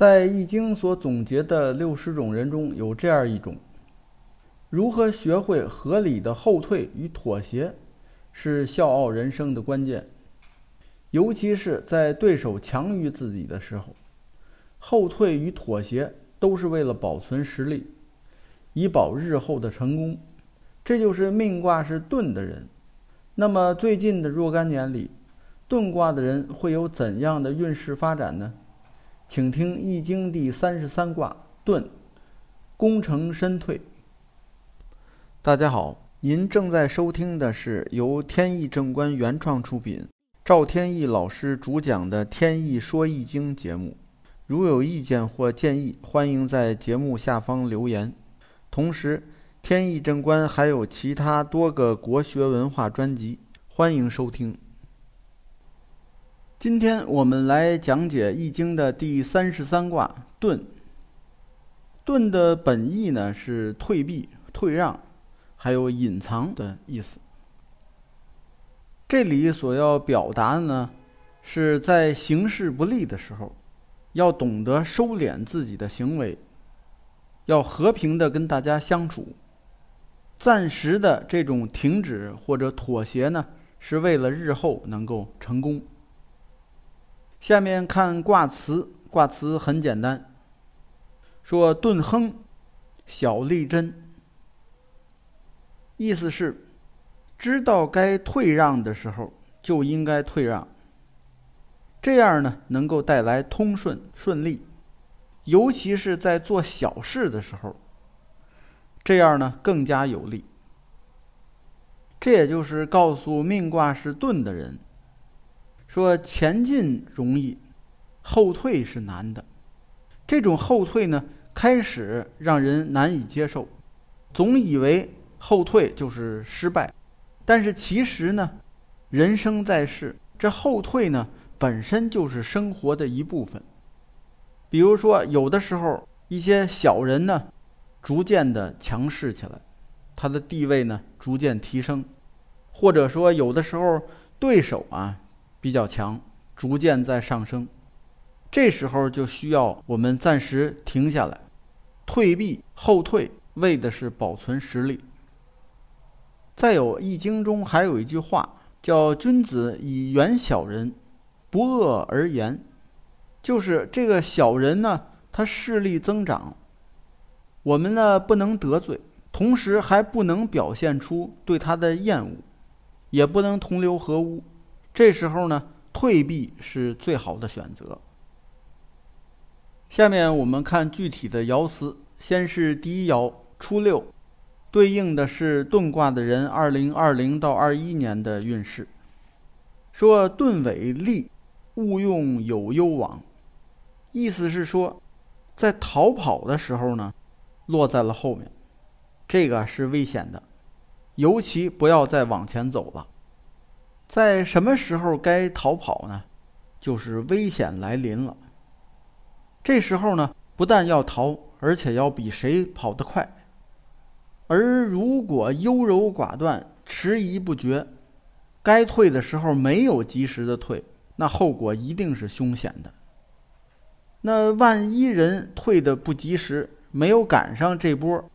在《易经》所总结的六十种人中有这样一种：如何学会合理的后退与妥协，是笑傲人生的关键。尤其是在对手强于自己的时候，后退与妥协都是为了保存实力，以保日后的成功。这就是命卦是遁的人。那么最近的若干年里，遁卦的人会有怎样的运势发展呢？请听《易经》第三十三卦遁，功成身退。大家好，您正在收听的是由天意正观原创出品，赵天意老师主讲的《天意说易经》节目。如有意见或建议，欢迎在节目下方留言。同时，天意正观还有其他多个国学文化专辑，欢迎收听。今天我们来讲解《易经》的第三十三卦遁。遁的本意呢是退避、退让，还有隐藏的意思。这里所要表达的呢，是在形势不利的时候，要懂得收敛自己的行为，要和平的跟大家相处。暂时的这种停止或者妥协呢，是为了日后能够成功。下面看卦辞，卦辞很简单，说“遁亨，小利贞”，意思是知道该退让的时候就应该退让，这样呢能够带来通顺顺利，尤其是在做小事的时候，这样呢更加有利。这也就是告诉命卦是遁的人。说前进容易，后退是难的。这种后退呢，开始让人难以接受，总以为后退就是失败。但是其实呢，人生在世，这后退呢本身就是生活的一部分。比如说，有的时候一些小人呢，逐渐的强势起来，他的地位呢逐渐提升，或者说有的时候对手啊。比较强，逐渐在上升，这时候就需要我们暂时停下来，退避后退，为的是保存实力。再有，《易经》中还有一句话叫“君子以远小人，不恶而言”，就是这个小人呢，他势力增长，我们呢不能得罪，同时还不能表现出对他的厌恶，也不能同流合污。这时候呢，退避是最好的选择。下面我们看具体的爻辞，先是第一爻初六，对应的是遁卦的人二零二零到二一年的运势。说遁尾利，勿用有攸往，意思是说，在逃跑的时候呢，落在了后面，这个是危险的，尤其不要再往前走了。在什么时候该逃跑呢？就是危险来临了。这时候呢，不但要逃，而且要比谁跑得快。而如果优柔寡断、迟疑不决，该退的时候没有及时的退，那后果一定是凶险的。那万一人退的不及时，没有赶上这波，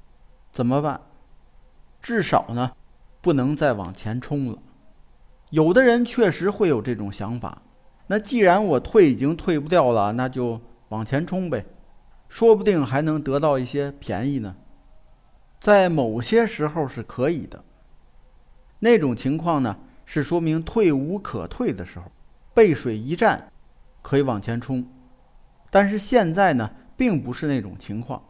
怎么办？至少呢，不能再往前冲了。有的人确实会有这种想法，那既然我退已经退不掉了，那就往前冲呗，说不定还能得到一些便宜呢。在某些时候是可以的，那种情况呢是说明退无可退的时候，背水一战，可以往前冲。但是现在呢，并不是那种情况，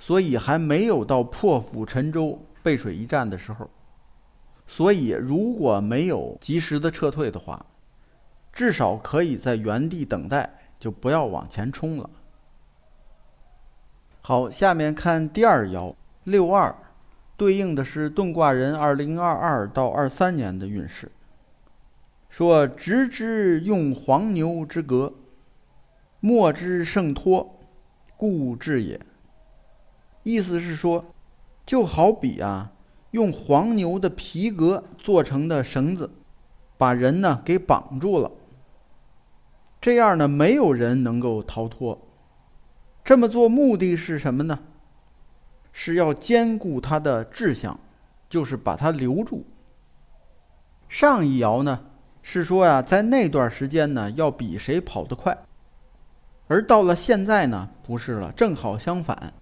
所以还没有到破釜沉舟、背水一战的时候。所以，如果没有及时的撤退的话，至少可以在原地等待，就不要往前冲了。好，下面看第二爻六二，对应的是遁卦人二零二二到二三年的运势。说：“直之用黄牛之革，莫之胜托，故至也。”意思是说，就好比啊。用黄牛的皮革做成的绳子，把人呢给绑住了。这样呢，没有人能够逃脱。这么做目的是什么呢？是要兼顾他的志向，就是把他留住。上一爻呢是说呀，在那段时间呢要比谁跑得快，而到了现在呢不是了，正好相反，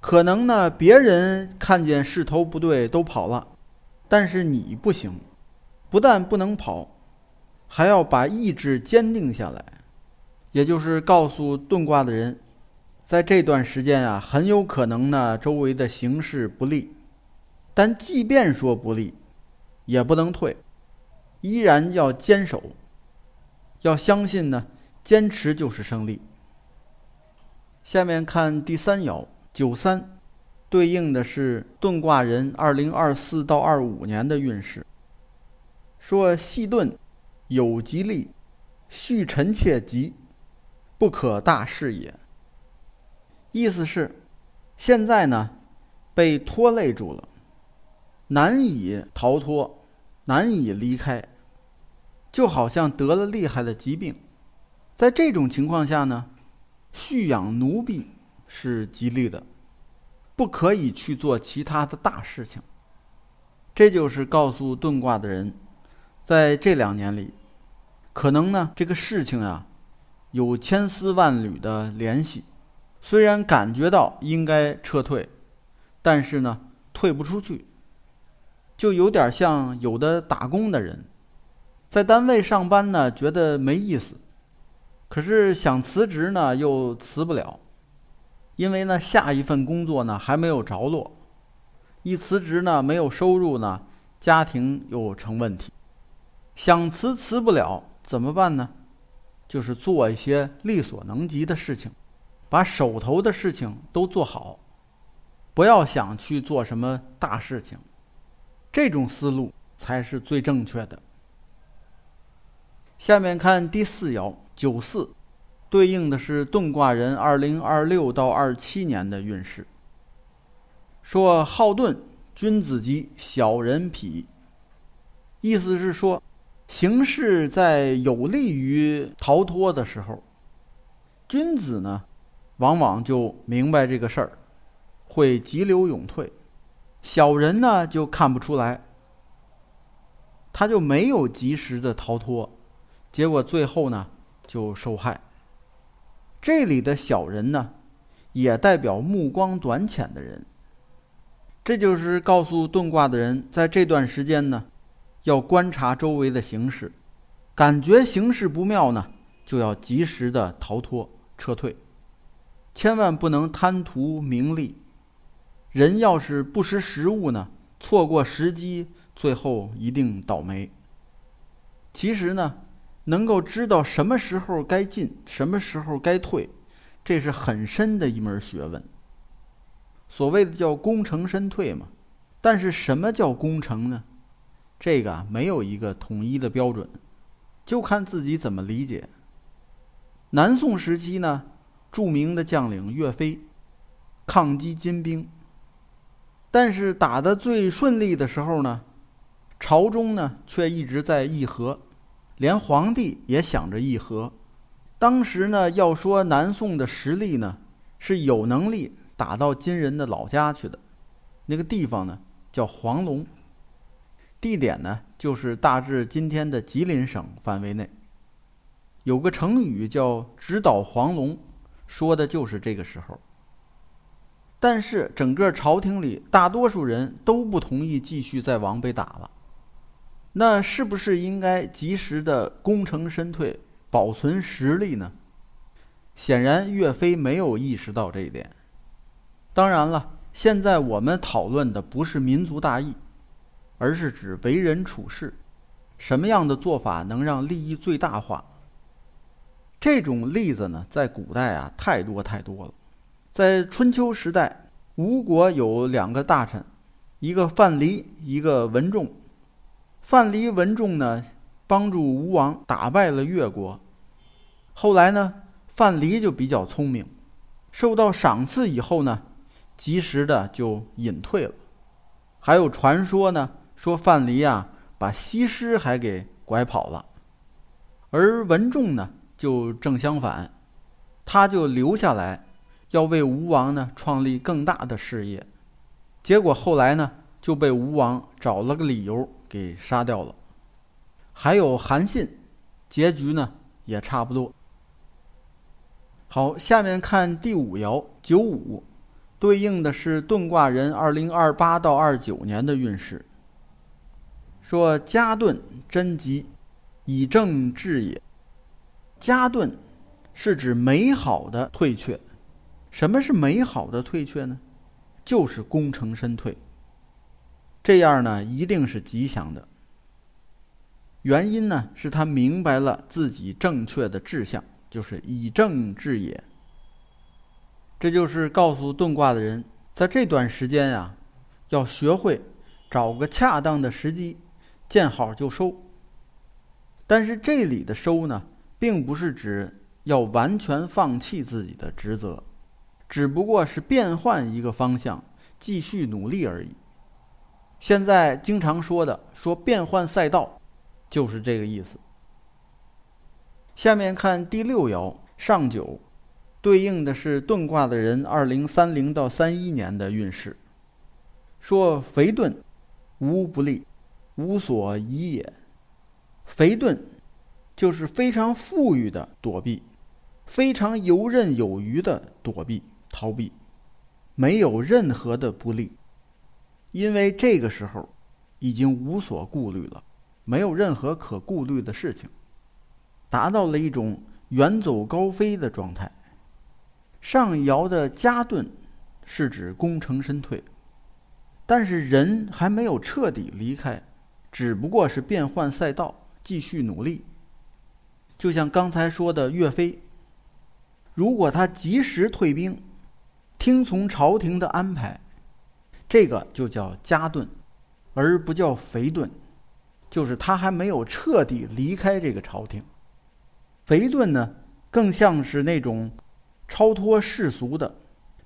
可能呢别人看见势头不对都跑了，但是你不行，不但不能跑，还要把意志坚定下来，也就是告诉遁卦的人。在这段时间啊，很有可能呢，周围的形势不利，但即便说不利，也不能退，依然要坚守，要相信呢，坚持就是胜利。下面看第三爻九三，对应的是遁卦人二零二四到二五年的运势。说细遁，有吉利，续臣妾吉，不可大事也。意思是，现在呢，被拖累住了，难以逃脱，难以离开，就好像得了厉害的疾病。在这种情况下呢，蓄养奴婢是吉利的，不可以去做其他的大事情。这就是告诉遁卦的人，在这两年里，可能呢这个事情啊，有千丝万缕的联系。虽然感觉到应该撤退，但是呢，退不出去，就有点像有的打工的人，在单位上班呢，觉得没意思，可是想辞职呢，又辞不了，因为呢，下一份工作呢还没有着落，一辞职呢，没有收入呢，家庭又成问题，想辞辞不了，怎么办呢？就是做一些力所能及的事情。把手头的事情都做好，不要想去做什么大事情，这种思路才是最正确的。下面看第四爻九四，对应的是遁卦人二零二六到二七年的运势。说好遁，君子吉，小人否。意思是说，形势在有利于逃脱的时候，君子呢？往往就明白这个事儿，会急流勇退；小人呢就看不出来，他就没有及时的逃脱，结果最后呢就受害。这里的小人呢，也代表目光短浅的人。这就是告诉遁卦的人，在这段时间呢，要观察周围的形势，感觉形势不妙呢，就要及时的逃脱撤退。千万不能贪图名利，人要是不识时务呢，错过时机，最后一定倒霉。其实呢，能够知道什么时候该进，什么时候该退，这是很深的一门学问。所谓的叫功成身退嘛。但是什么叫功成呢？这个没有一个统一的标准，就看自己怎么理解。南宋时期呢？著名的将领岳飞抗击金兵，但是打得最顺利的时候呢，朝中呢却一直在议和，连皇帝也想着议和。当时呢，要说南宋的实力呢，是有能力打到金人的老家去的，那个地方呢叫黄龙，地点呢就是大致今天的吉林省范围内。有个成语叫“直捣黄龙”。说的就是这个时候，但是整个朝廷里大多数人都不同意继续再往北打了，那是不是应该及时的功成身退，保存实力呢？显然岳飞没有意识到这一点。当然了，现在我们讨论的不是民族大义，而是指为人处事，什么样的做法能让利益最大化？这种例子呢，在古代啊，太多太多了。在春秋时代，吴国有两个大臣，一个范蠡，一个文仲。范蠡、文仲呢，帮助吴王打败了越国。后来呢，范蠡就比较聪明，受到赏赐以后呢，及时的就隐退了。还有传说呢，说范蠡啊，把西施还给拐跑了。而文仲呢？就正相反，他就留下来，要为吴王呢创立更大的事业。结果后来呢就被吴王找了个理由给杀掉了。还有韩信，结局呢也差不多。好，下面看第五爻九五，对应的是遁卦人二零二八到二九年的运势。说家遁贞吉，以正治也。家遁是指美好的退却。什么是美好的退却呢？就是功成身退。这样呢，一定是吉祥的。原因呢，是他明白了自己正确的志向。就是以正治也，这就是告诉遁卦的人，在这段时间呀，要学会找个恰当的时机，见好就收。但是这里的收呢，并不是指要完全放弃自己的职责，只不过是变换一个方向，继续努力而已。现在经常说的说变换赛道，就是这个意思。下面看第六爻上九，对应的是遁卦的人二零三零到三一年的运势。说肥遁，无不利，无所宜也。肥遁就是非常富裕的躲避，非常游刃有余的躲避逃避，没有任何的不利，因为这个时候已经无所顾虑了，没有任何可顾虑的事情。达到了一种远走高飞的状态。上爻的加遁是指功成身退，但是人还没有彻底离开，只不过是变换赛道，继续努力。就像刚才说的岳飞，如果他及时退兵，听从朝廷的安排，这个就叫加遁，而不叫肥遁，就是他还没有彻底离开这个朝廷。肥遁呢，更像是那种超脱世俗的、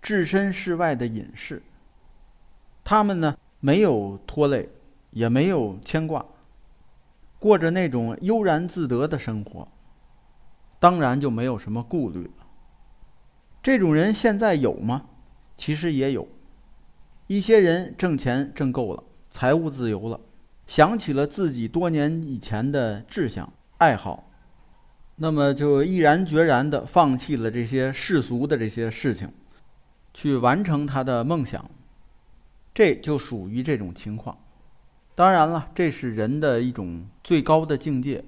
置身事外的隐士。他们呢，没有拖累，也没有牵挂，过着那种悠然自得的生活，当然就没有什么顾虑了。这种人现在有吗？其实也有，一些人挣钱挣够了，财务自由了，想起了自己多年以前的志向、爱好。那么就毅然决然地放弃了这些世俗的这些事情，去完成他的梦想，这就属于这种情况。当然了，这是人的一种最高的境界。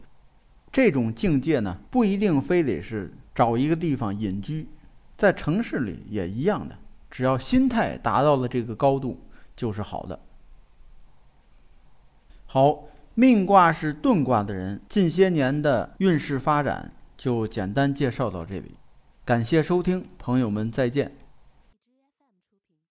这种境界呢，不一定非得是找一个地方隐居，在城市里也一样的。只要心态达到了这个高度，就是好的。好。命卦是遁卦的人，近些年的运势发展就简单介绍到这里。感谢收听，朋友们再见。